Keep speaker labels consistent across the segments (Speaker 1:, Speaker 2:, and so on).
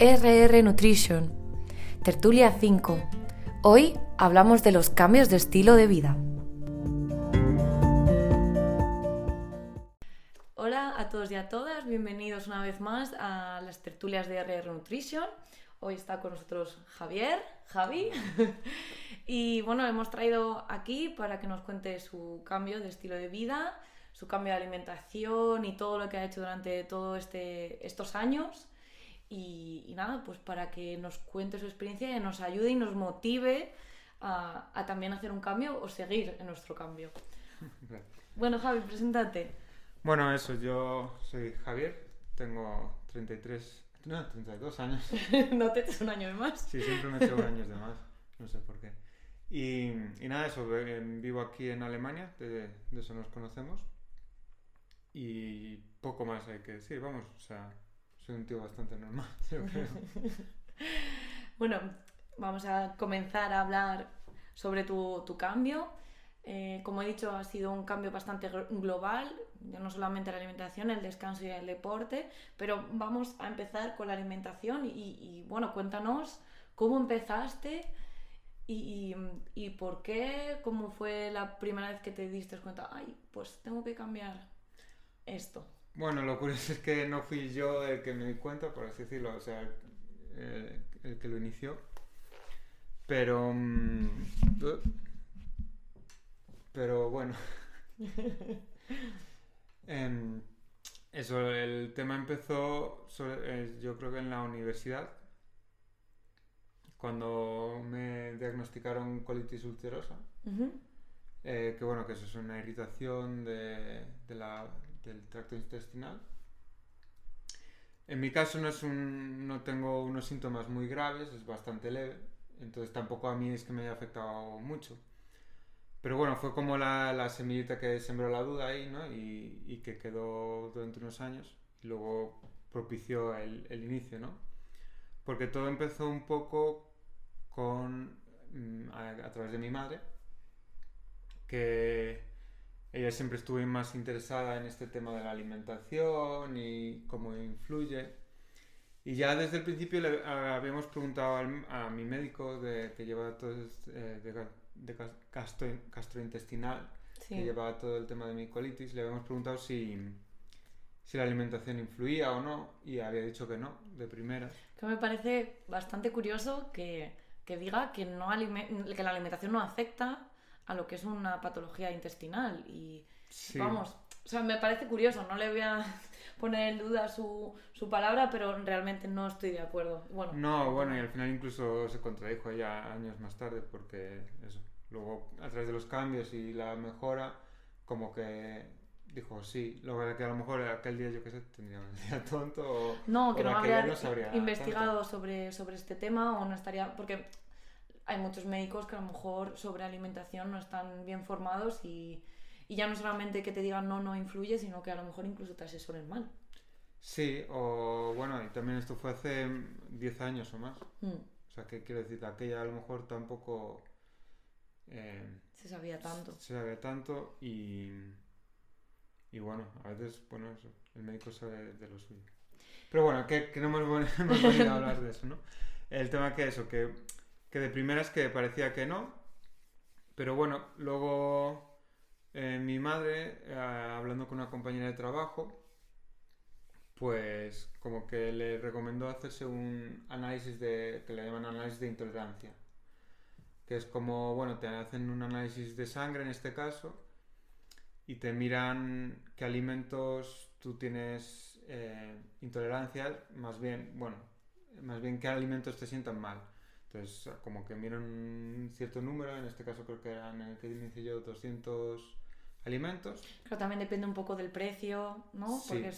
Speaker 1: RR Nutrition, Tertulia 5. Hoy hablamos de los cambios de estilo de vida. Hola a todos y a todas, bienvenidos una vez más a las tertulias de RR Nutrition. Hoy está con nosotros Javier, Javi, y bueno, hemos traído aquí para que nos cuente su cambio de estilo de vida, su cambio de alimentación y todo lo que ha hecho durante todos este, estos años. Y, nada, pues para que nos cuente su experiencia y nos ayude y nos motive a, también hacer un cambio o seguir en nuestro cambio. Bueno, Javi, preséntate.
Speaker 2: Bueno, eso, yo soy Javier, tengo 33, no, 32 años.
Speaker 1: no te eches un año de más.
Speaker 2: Sí, siempre me echo años de más, no sé por qué. Y, nada, eso, vivo aquí en Alemania, de, de eso nos conocemos. Y poco más hay que decir, vamos, o sea, soy un tío bastante normal, yo creo.
Speaker 1: bueno, vamos a comenzar a hablar sobre tu, cambio. Eh, como he dicho, ha sido un cambio bastante global, no solamente la alimentación, el descanso y el deporte, pero vamos a empezar con la alimentación y, bueno, cuéntanos cómo empezaste y, y, por qué, cómo fue la primera vez que te diste cuenta, ay, pues tengo que cambiar esto.
Speaker 2: Bueno, lo curioso es que no fui yo el que me di cuenta, por así decirlo, o sea, el, que lo inició. Pero. Mm, pero bueno. Em, eso, el tema empezó, eh, yo creo que en la universidad, cuando me diagnosticaron colitis ulcerosa. Eh, que bueno, que eso es una irritación de la del tracto intestinal. En mi caso no, es un, no tengo unos síntomas muy graves, es bastante leve, entonces tampoco a mí es que me haya afectado mucho. Pero bueno, fue como la, la semillita que sembró la duda ahí, ¿no? Y, y, que quedó durante unos años y luego propició el, el inicio, ¿no? Porque todo empezó un poco con, mm, a, a través de mi madre, que ella siempre estuvo más interesada en este tema de la alimentación y cómo influye. Y ya desde el principio le habíamos preguntado a mi médico de, que lleva todo eh, de, de gastrointestinal, que llevaba todo el tema de mi colitis, le habíamos preguntado si, si la alimentación influía o no, y había dicho que no, de primera.
Speaker 1: Que me parece bastante curioso que, que diga que, no que la alimentación no afecta a lo que es una patología intestinal. Y vamos, o sea, me parece curioso, no le voy a poner en duda su, su palabra, pero realmente no estoy de acuerdo. Bueno,
Speaker 2: no, bueno, y al final incluso se contradijo ya años más tarde, porque eso, luego a través de los cambios y la mejora, como que dijo sí, luego que a lo mejor aquel día yo qué sé, tendría un día tonto o,
Speaker 1: no, que no habría investigado sobre, sobre este tema o no estaría, porque hay muchos médicos que a lo mejor sobre alimentación no están bien formados y, ya no solamente que te digan no, no influye, sino que a lo mejor incluso te asesoren mal.
Speaker 2: Sí, o bueno, y también esto fue hace 10 años o más. Mm. O sea, que quiero decir, aquella a lo mejor tampoco...
Speaker 1: Eh, se sabía tanto.
Speaker 2: Se sabía tanto y... Y bueno, a veces, bueno, el médico sabe de lo suyo. Pero bueno, que, no hemos, hemos venido a hablar de eso, ¿no? El tema que eso, que que de primeras que parecía que no, pero bueno, luego eh, mi madre, eh, hablando con una compañera de trabajo, pues como que le recomendó hacerse un análisis de, que le llaman análisis de intolerancia, que es como, bueno, te hacen un análisis de sangre en este caso y te miran qué alimentos tú tienes eh, intolerancia, más bien, bueno, más bien qué alimentos te sientan mal. Entonces, como que miran un cierto número, en este caso creo que eran en el que dice yo 200 alimentos.
Speaker 1: Pero también depende un poco del precio, ¿no? Porque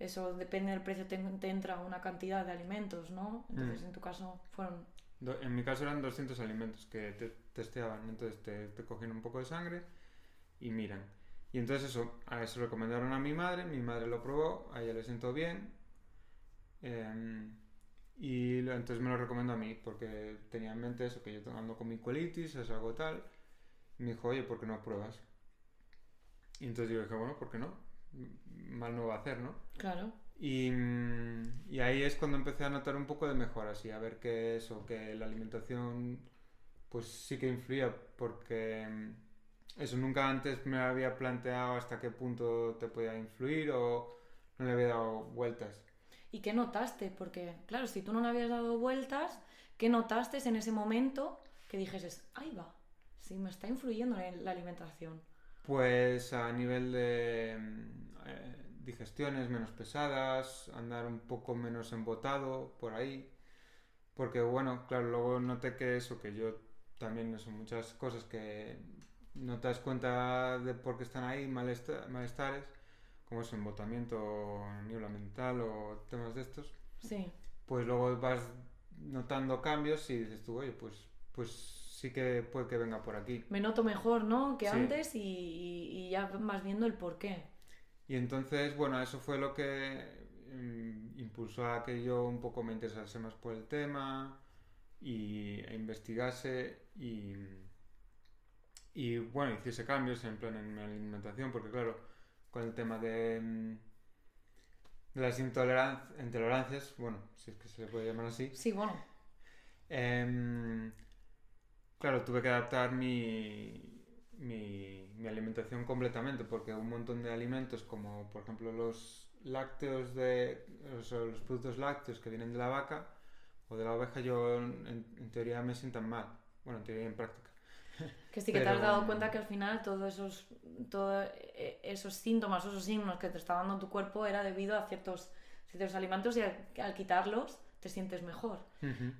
Speaker 1: eso depende del precio, te, entra una cantidad de alimentos, ¿no? Entonces, mm. en tu caso fueron...
Speaker 2: en mi caso eran 200 alimentos que te testeaban, entonces te, te cogían un poco de sangre y miran. Y entonces eso, a eso recomendaron a mi madre, mi madre lo probó, a ella le sentó bien. Eh, y entonces me lo recomiendo a mí, porque tenía en mente eso, que yo ando con mi colitis, es algo tal. Y me dijo, oye, ¿por qué no pruebas? Y entonces yo dije, bueno, ¿por qué no? Mal no va a hacer, ¿no?
Speaker 1: Claro.
Speaker 2: Y, y, ahí es cuando empecé a notar un poco de mejoras y a ver que eso, que la alimentación pues sí que influía porque eso nunca antes me había planteado hasta qué punto te podía influir o no le había dado vueltas.
Speaker 1: ¿Y qué notaste? Porque, claro, si tú no le habías dado vueltas, ¿qué notaste en ese momento que dijes, ahí va, sí, me está influyendo en la alimentación?
Speaker 2: Pues a nivel de eh, digestiones menos pesadas, andar un poco menos embotado por ahí. Porque bueno, claro, luego noté que eso, que yo también son muchas cosas que no te das cuenta de por qué están ahí, malestares, como es embotamiento, niebla mental o temas de estos.
Speaker 1: Sí.
Speaker 2: Pues luego vas notando cambios y dices tú, oye, pues, pues sí que puede que venga por aquí.
Speaker 1: Me noto mejor, ¿no? Que antes y, y, ya vas viendo el por qué.
Speaker 2: Y entonces, bueno, eso fue lo que mm, impulsó a que yo un poco me interesase más por el tema y e investigase y y bueno, hiciese cambios en plan en mi alimentación, porque claro, con el tema de, mm, de las intolerancias, bueno, si es que se le puede llamar así.
Speaker 1: Sí, bueno.
Speaker 2: Em, claro, tuve que adaptar mi, mi, mi, alimentación completamente, porque un montón de alimentos, como por ejemplo los lácteos de los, los productos lácteos que vienen de la vaca o de la oveja, yo en, en teoría me sientan mal. Bueno, en teoría y en práctica.
Speaker 1: Que sí que te has dado cuenta que al final todos esos, todo e, esos síntomas, esos signos que te está dando tu cuerpo era debido a ciertos, ciertos alimentos y al, quitarlos te sientes mejor.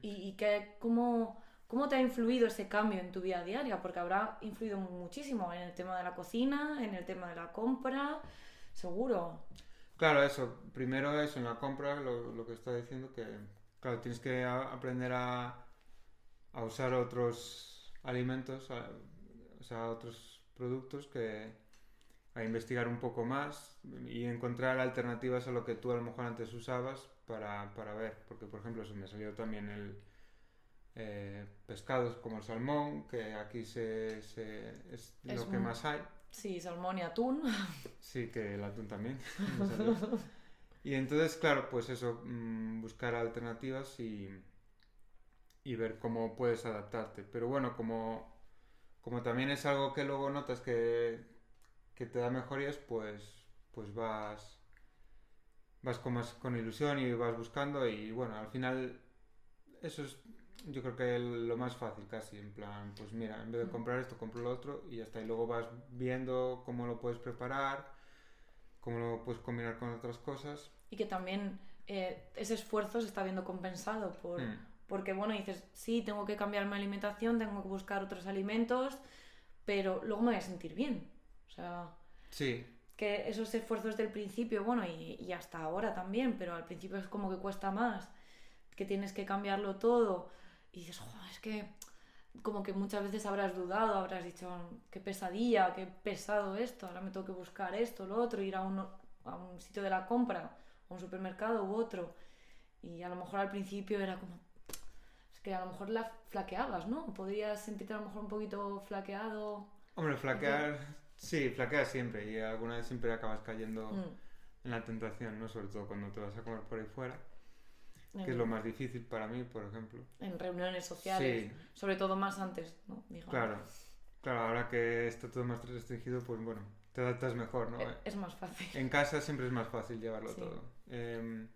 Speaker 1: Y, que, ¿cómo, ¿cómo te ha influido ese cambio en tu vida diaria? Porque habrá influido muchísimo en el tema de la cocina, en el tema de la compra, seguro.
Speaker 2: Claro, eso. Primero eso, en la compra, lo, lo que está diciendo, que claro, tienes que aprender a, a usar otros alimentos, o sea, otros productos que a investigar un poco más y encontrar alternativas a lo que tú a lo mejor antes usabas para, para ver, porque por ejemplo se me salió también el eh, pescados como el salmón, que aquí se, se es, lo que más hay.
Speaker 1: Sí, salmón y atún.
Speaker 2: Sí, que el atún también. y entonces, claro, pues eso, mm, buscar alternativas y, y ver cómo puedes adaptarte. Pero bueno, como, como también es algo que luego notas que, que te da mejorías, pues, pues vas, vas con más con ilusión y vas buscando y bueno, al final eso es yo creo que lo más fácil casi, en plan, pues mira, en vez de comprar esto, compro lo otro y está. Y luego vas viendo cómo lo puedes preparar, cómo lo puedes combinar con otras cosas.
Speaker 1: Y que también eh, ese esfuerzo se está viendo compensado por, mm. Porque, bueno, dices, sí, tengo que cambiar mi alimentación, tengo que buscar otros alimentos, pero luego me voy a sentir bien. O sea,
Speaker 2: sí.
Speaker 1: que esos esfuerzos del principio, bueno, y, hasta ahora también, pero al principio es como que cuesta más, que tienes que cambiarlo todo. Y dices, es que como que muchas veces habrás dudado, habrás dicho, qué pesadilla, qué pesado esto, ahora me tengo que buscar esto, lo otro, ir a un, a un sitio de la compra, a un supermercado u otro. Y a lo mejor al principio era como, que a lo mejor la flaqueabas, ¿no? Podrías sentirte a lo mejor un poquito flaqueado.
Speaker 2: Hombre, flaquear, sí, flaqueas siempre y alguna vez siempre acabas cayendo mm. en la tentación, ¿no? Sobre todo cuando te vas a comer por ahí fuera, que es lo más difícil para mí, por ejemplo.
Speaker 1: En reuniones sociales, sobre todo más antes, ¿no?
Speaker 2: Claro, claro, ahora que está todo más restringido, pues bueno, te adaptas mejor, ¿no?
Speaker 1: Es, más fácil.
Speaker 2: En casa siempre es más fácil llevarlo todo. Eh,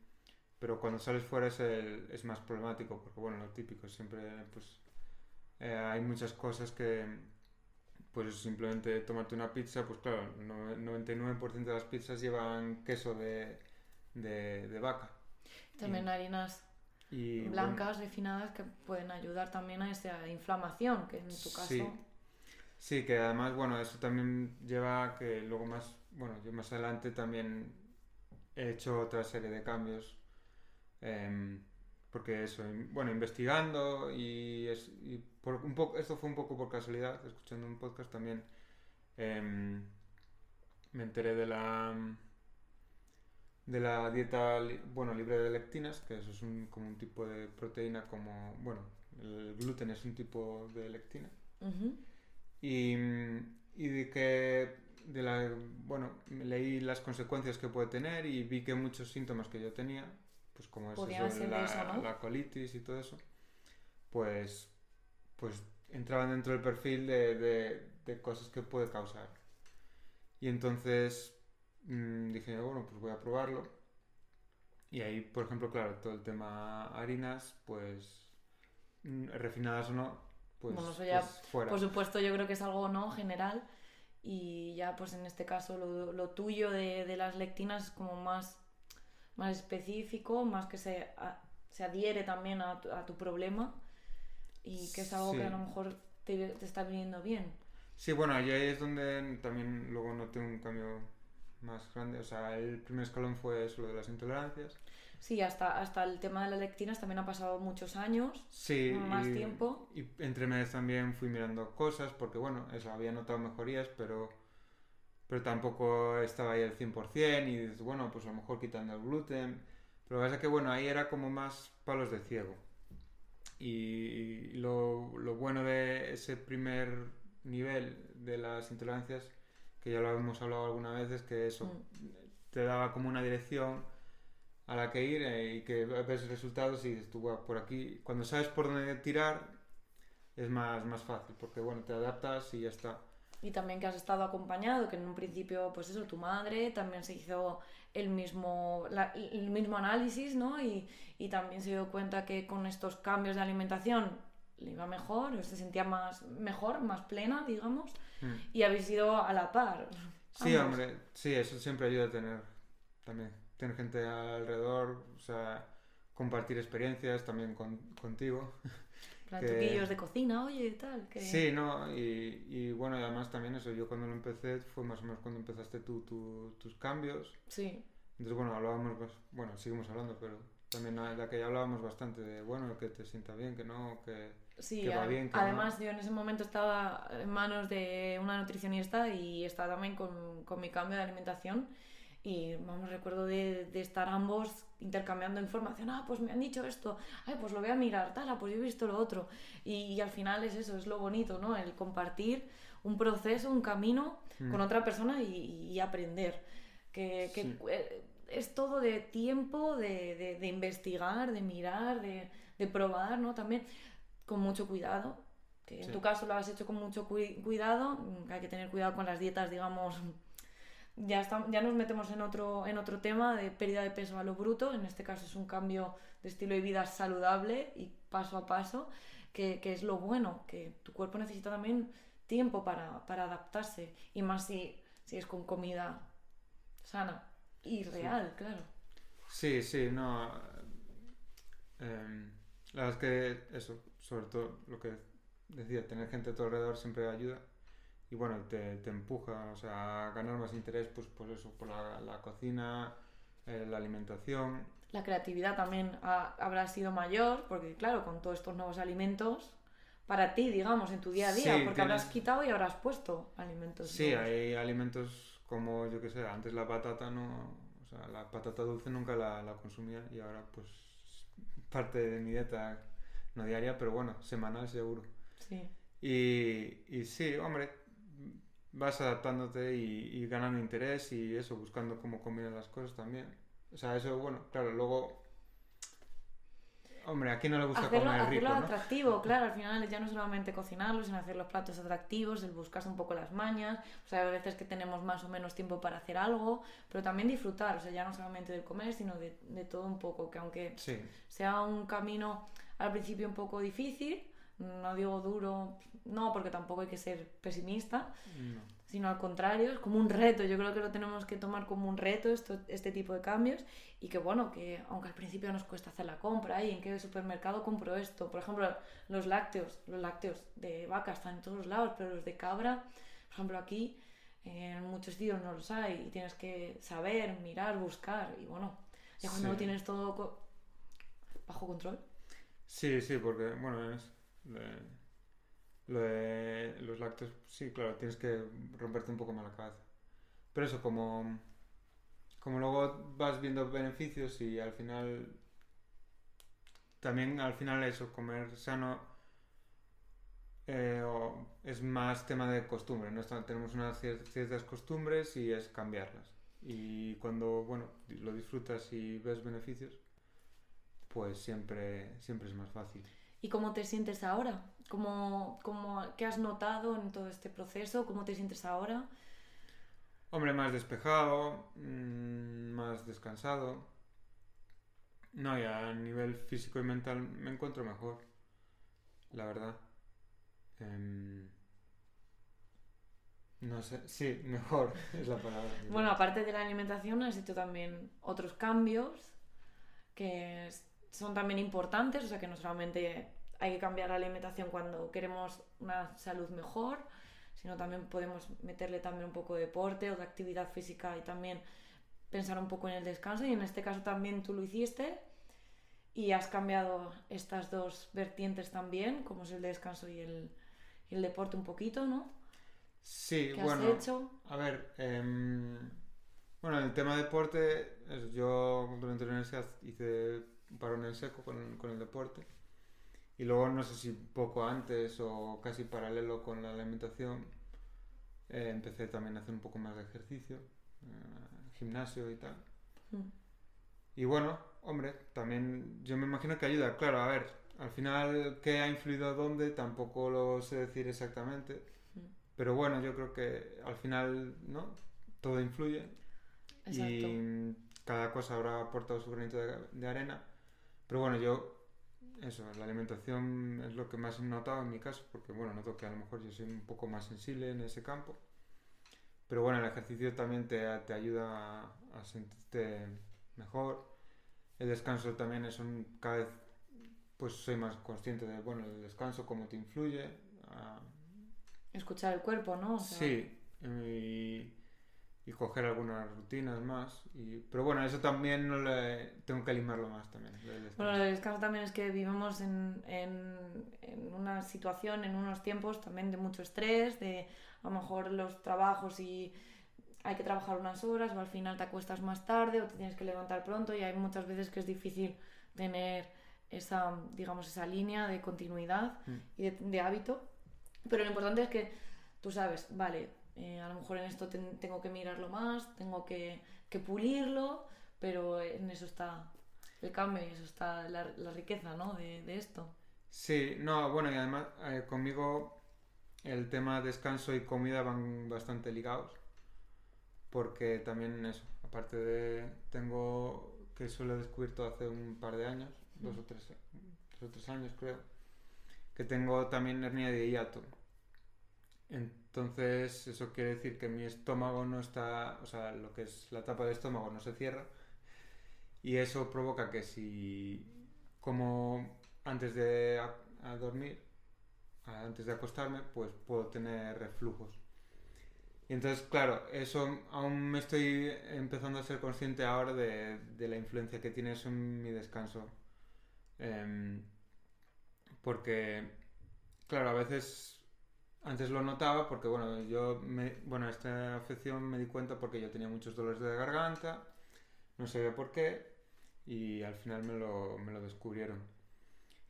Speaker 2: pero cuando sales fuera es, el, es más problemático, porque bueno, lo típico, siempre pues eh, hay muchas cosas que pues simplemente tomarte una pizza, pues claro, el 99% de las pizzas llevan queso de, de, vaca.
Speaker 1: También harinas blancas, refinadas, que pueden ayudar también a esa inflamación, que en tu caso...
Speaker 2: Sí. sí, que además, bueno, eso también lleva a que luego más, bueno, yo más adelante también he hecho otra serie de cambios Em, porque eso, bueno, investigando y, es, por un poco, esto fue un poco por casualidad, escuchando un podcast también, em, me enteré de la de la dieta bueno libre de lectinas, que eso es un, como un tipo de proteína como, bueno, el gluten es un tipo de lectina. y, y de que de la, bueno, leí las consecuencias que puede tener y vi que muchos síntomas que yo tenía, pues como es eso, la, la, colitis y todo eso, pues, pues entraban dentro del perfil de, de, cosas que puede causar. Y entonces mm, dije, bueno, pues voy a probarlo. Y ahí, por ejemplo, claro, todo el tema harinas, pues mm, refinadas o no, pues, bueno, eso ya, pues fuera.
Speaker 1: Por supuesto, yo creo que es algo no general y ya pues en este caso lo, lo tuyo de, de, las lectinas es como más, más específico, más que se, se adhiere también a tu, a tu, problema y que es algo que a lo mejor te, te, está viniendo bien.
Speaker 2: Sí, bueno, ahí es donde también luego noté un cambio más grande. O sea, el primer escalón fue eso, lo de las intolerancias.
Speaker 1: Sí, hasta, hasta el tema de las lectinas también ha pasado muchos años,
Speaker 2: sí,
Speaker 1: más tiempo.
Speaker 2: Y entre meses también fui mirando cosas, porque bueno, eso, había notado mejorías, pero, pero tampoco estaba ahí al 100% y dices, bueno, pues a lo mejor quitando el gluten. Pero pasa que bueno, ahí era como más palos de ciego. Y lo, lo bueno de ese primer nivel de las intolerancias, que ya lo hemos hablado alguna vez, es que eso mm. te daba como una dirección a la que ir eh, y que ves resultados y dices tú, por aquí, cuando sabes por dónde tirar, es más, más fácil, porque bueno, te adaptas y ya está.
Speaker 1: Y también que has estado acompañado, que en un principio, pues eso, tu madre también se hizo el mismo, el mismo análisis, ¿no? Y, y, también se dio cuenta que con estos cambios de alimentación le iba mejor, se sentía más mejor, más plena, digamos, mm. y habéis ido a la par.
Speaker 2: Sí, hombre, sí, eso siempre ayuda a tener también tener gente alrededor, o sea, compartir experiencias también con, contigo.
Speaker 1: Truquillos de cocina, oye, tal. Que...
Speaker 2: Sí, no, y, y, bueno, además también eso, yo cuando lo empecé fue más o menos cuando empezaste tú tus cambios.
Speaker 1: Sí.
Speaker 2: Entonces, bueno, hablábamos, bueno, seguimos hablando, pero también de aquella hablábamos bastante de, bueno, que te sienta bien, que no, que,
Speaker 1: sí, va bien. Que además, yo en ese momento estaba en manos de una nutricionista y estaba también con, con mi cambio de alimentación y vamos, recuerdo de, de, estar ambos intercambiando información, ah, pues me han dicho esto, ay, pues lo voy a mirar, tal, ah, pues yo he visto lo otro. Y, y, al final es eso, es lo bonito, ¿no? El compartir un proceso, un camino mm. con otra persona y, y aprender. Que, que eh, es todo de tiempo, de, de, de investigar, de mirar, de, de, probar, ¿no? También con mucho cuidado. Que en tu caso lo has hecho con mucho cuidado, hay que tener cuidado con las dietas, digamos, ya, ya nos metemos en otro, en otro tema de pérdida de peso a lo bruto, en este caso es un cambio de estilo de vida saludable y paso a paso, que, que es lo bueno, que tu cuerpo necesita también tiempo para, para adaptarse, y más si, si, es con comida sana y real, claro.
Speaker 2: Sí, sí, no. Eh, la verdad es que eso, sobre todo lo que decía, tener gente a tu alrededor siempre ayuda y bueno, te, te, empuja o sea, a ganar más interés pues, por eso, por la, la cocina, eh, la alimentación.
Speaker 1: La creatividad también ha, habrá sido mayor, porque claro, con todos estos nuevos alimentos, para ti, digamos, en tu día a día, porque habrás quitado y habrás puesto alimentos.
Speaker 2: Sí, hay alimentos como, yo que sé, antes la patata no, o sea, la patata dulce nunca la, la consumía y ahora pues parte de mi dieta, no diaria, pero bueno, semanal seguro.
Speaker 1: Sí.
Speaker 2: Y, y sí, hombre, vas adaptándote y, ganando interés y eso, buscando cómo combinar las cosas también. O sea, eso, bueno, claro, luego... Hombre, aquí no le gusta
Speaker 1: hacerlo,
Speaker 2: comer
Speaker 1: hacerlo atractivo, claro, al final ya no solamente cocinarlo, sino hacer los platos atractivos, el buscarse un poco las mañas, o sea, a veces que tenemos más o menos tiempo para hacer algo, pero también disfrutar, o sea, ya no solamente del comer, sino de, de todo un poco, que aunque sea un camino al principio un poco difícil, no digo duro, no, porque tampoco hay que ser pesimista, sino al contrario, es como un reto. Yo creo que lo tenemos que tomar como un reto esto, este tipo de cambios y que bueno, que aunque al principio nos cuesta hacer la compra y en qué supermercado compro esto, por ejemplo, los lácteos, los lácteos de vaca están en todos lados, pero los de cabra, por ejemplo, aquí en muchos sitios no los hay y tienes que saber, mirar, buscar y bueno, ya cuando lo tienes todo bajo control.
Speaker 2: Sí, sí, porque bueno, es lo de los lácteos, sí, claro, tienes que romperte un poco más la cabeza. Pero eso, como, como luego vas viendo beneficios y al final, también al final eso, comer sano, eh, es más tema de costumbre. ¿no? Tenemos unas ciertas costumbres y es cambiarlas. Y cuando bueno, lo disfrutas y ves beneficios, pues siempre, siempre es más fácil.
Speaker 1: ¿Y cómo te sientes ahora? ¿Cómo, cómo, ¿Qué has notado en todo este proceso? ¿Cómo te sientes ahora?
Speaker 2: Hombre, más despejado, mm, más descansado. No, ya a nivel físico y mental me encuentro mejor, la verdad. Em, no sé, sí, mejor es la palabra.
Speaker 1: Bueno, aparte de la alimentación, has hecho también otros cambios que son también importantes, o sea que no solamente hay que cambiar la alimentación cuando queremos una salud mejor, sino también podemos meterle también un poco de deporte o de actividad física y también pensar un poco en el descanso y en este caso también tú lo hiciste y has cambiado estas dos vertientes también, como es el descanso y el, el deporte un poquito, ¿no?
Speaker 2: Sí, bueno. Has hecho? A ver, eh, bueno, el tema deporte, yo durante la universidad hice un parón en seco con, con el deporte. Y luego, no sé si poco antes o casi paralelo con la alimentación, eh, empecé también a hacer un poco más de ejercicio, eh, gimnasio y tal. Mm. Y bueno, hombre, también yo me imagino que ayuda. Claro, a ver, al final, ¿qué ha influido dónde? Tampoco lo sé decir exactamente. Mm. Pero bueno, yo creo que al final, ¿no? Todo influye. Exacto. Y cada cosa habrá aportado su granito de, arena. Pero bueno, yo, eso, la alimentación es lo que más he notado en mi caso, porque bueno, noto que a lo mejor yo soy un poco más sensible en ese campo. Pero bueno, el ejercicio también te, te ayuda a, a sentirte mejor. El descanso también es un, cada vez pues soy más consciente de, bueno, el descanso, cómo te influye.
Speaker 1: Escuchar el cuerpo, ¿no?
Speaker 2: sí, y, y, coger algunas rutinas más. Y, pero bueno, eso también no le, tengo que limarlo más también.
Speaker 1: Bueno, el descanso también es que vivimos en, en, en, una situación, en unos tiempos también de mucho estrés, de a lo mejor los trabajos y hay que trabajar unas horas o al final te acuestas más tarde o te tienes que levantar pronto y hay muchas veces que es difícil tener esa, digamos, esa línea de continuidad mm. y de, hábito. Pero lo importante es que tú sabes, vale, eh, a lo mejor en esto tengo que mirarlo más, tengo que, que, pulirlo, pero en eso está el cambio y eso está la, la riqueza ¿no? de, de, esto.
Speaker 2: Sí, no, bueno, y además eh, conmigo el tema descanso y comida van bastante ligados, porque también eso, aparte de, tengo que eso lo he descubierto hace un par de años, dos o tres, o tres años creo, que tengo también hernia de hiato. Entonces, eso quiere decir que mi estómago no está, o sea, lo que es la tapa del estómago no se cierra. Y eso provoca que si, como antes de dormir, antes de acostarme, pues puedo tener reflujos. Y entonces, claro, eso aún me estoy empezando a ser consciente ahora de, de la influencia que tiene eso en mi descanso Em, porque, claro, a veces antes lo notaba porque, bueno, yo, me, bueno, esta afección me di cuenta porque yo tenía muchos dolores de garganta, no sabía por qué, y al final me lo, me lo descubrieron.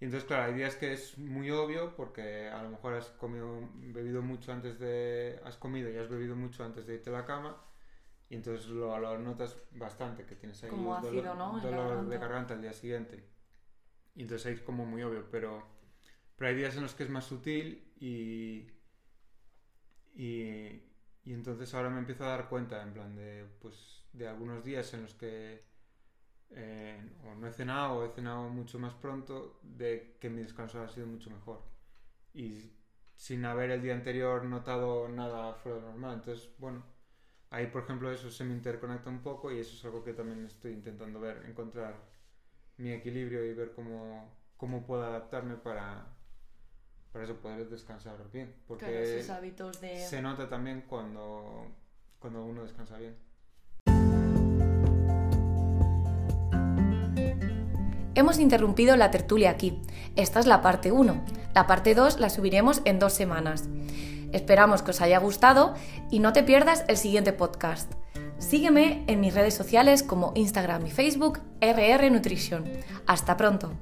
Speaker 2: Y entonces, claro, hay días que es muy obvio porque a lo mejor has comido, bebido mucho antes de, has comido y has bebido mucho antes de irte a la cama, y entonces lo, lo notas bastante, que tienes ahí Como dolor, dolor de garganta al día siguiente. Y entonces ahí es como muy obvio, pero, pero hay días en los que es más sutil y, y, y entonces ahora me empiezo a dar cuenta, en plan de, pues, de algunos días en los que eh, o no he cenado o he cenado mucho más pronto, de que mi descanso ha sido mucho mejor. Y sin haber el día anterior notado nada fuera de normal. Entonces, bueno, ahí por ejemplo eso se me interconecta un poco y eso es algo que también estoy intentando ver, encontrar mi equilibrio y ver cómo, cómo puedo adaptarme para, para eso poder descansar bien. Porque hábitos de... se nota también cuando, cuando uno descansa bien.
Speaker 1: Hemos interrumpido la tertulia aquí. Esta es la parte 1. La parte 2 la subiremos en dos semanas. Esperamos que os haya gustado y no te pierdas el siguiente podcast. Sígueme en mis redes sociales como Instagram y Facebook RR Nutrition. Hasta pronto.